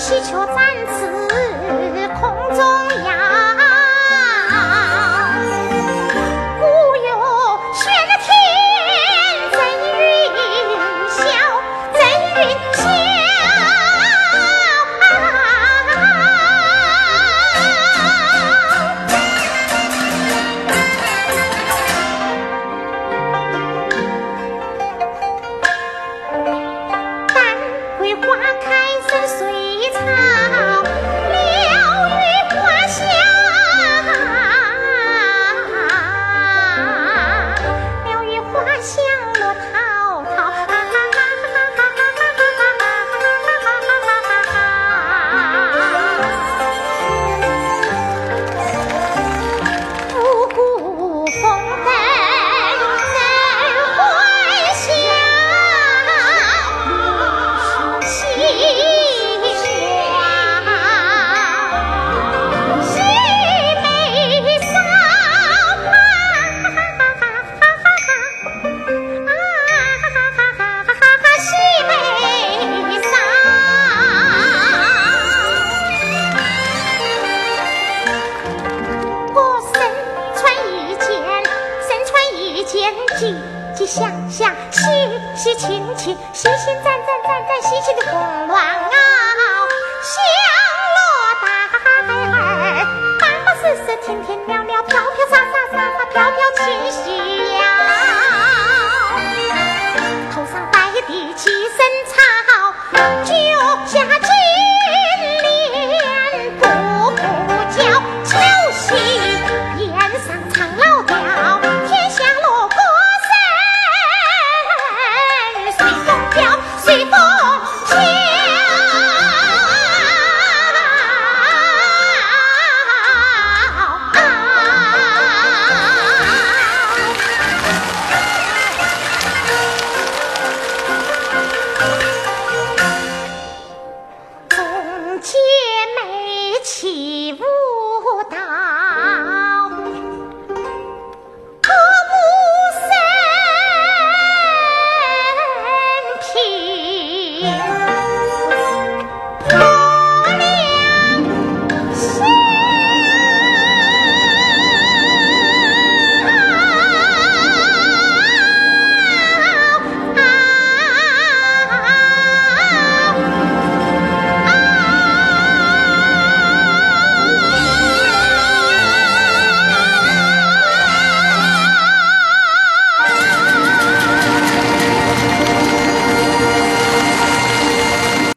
喜鹊展翅空中喜喜响响，喜喜清清，喜喜赞赞赞赞，喜庆的红鸾袄，香罗大孩儿，花花丝丝，甜甜袅袅，飘飘洒洒，洒洒飘飘，庆喜。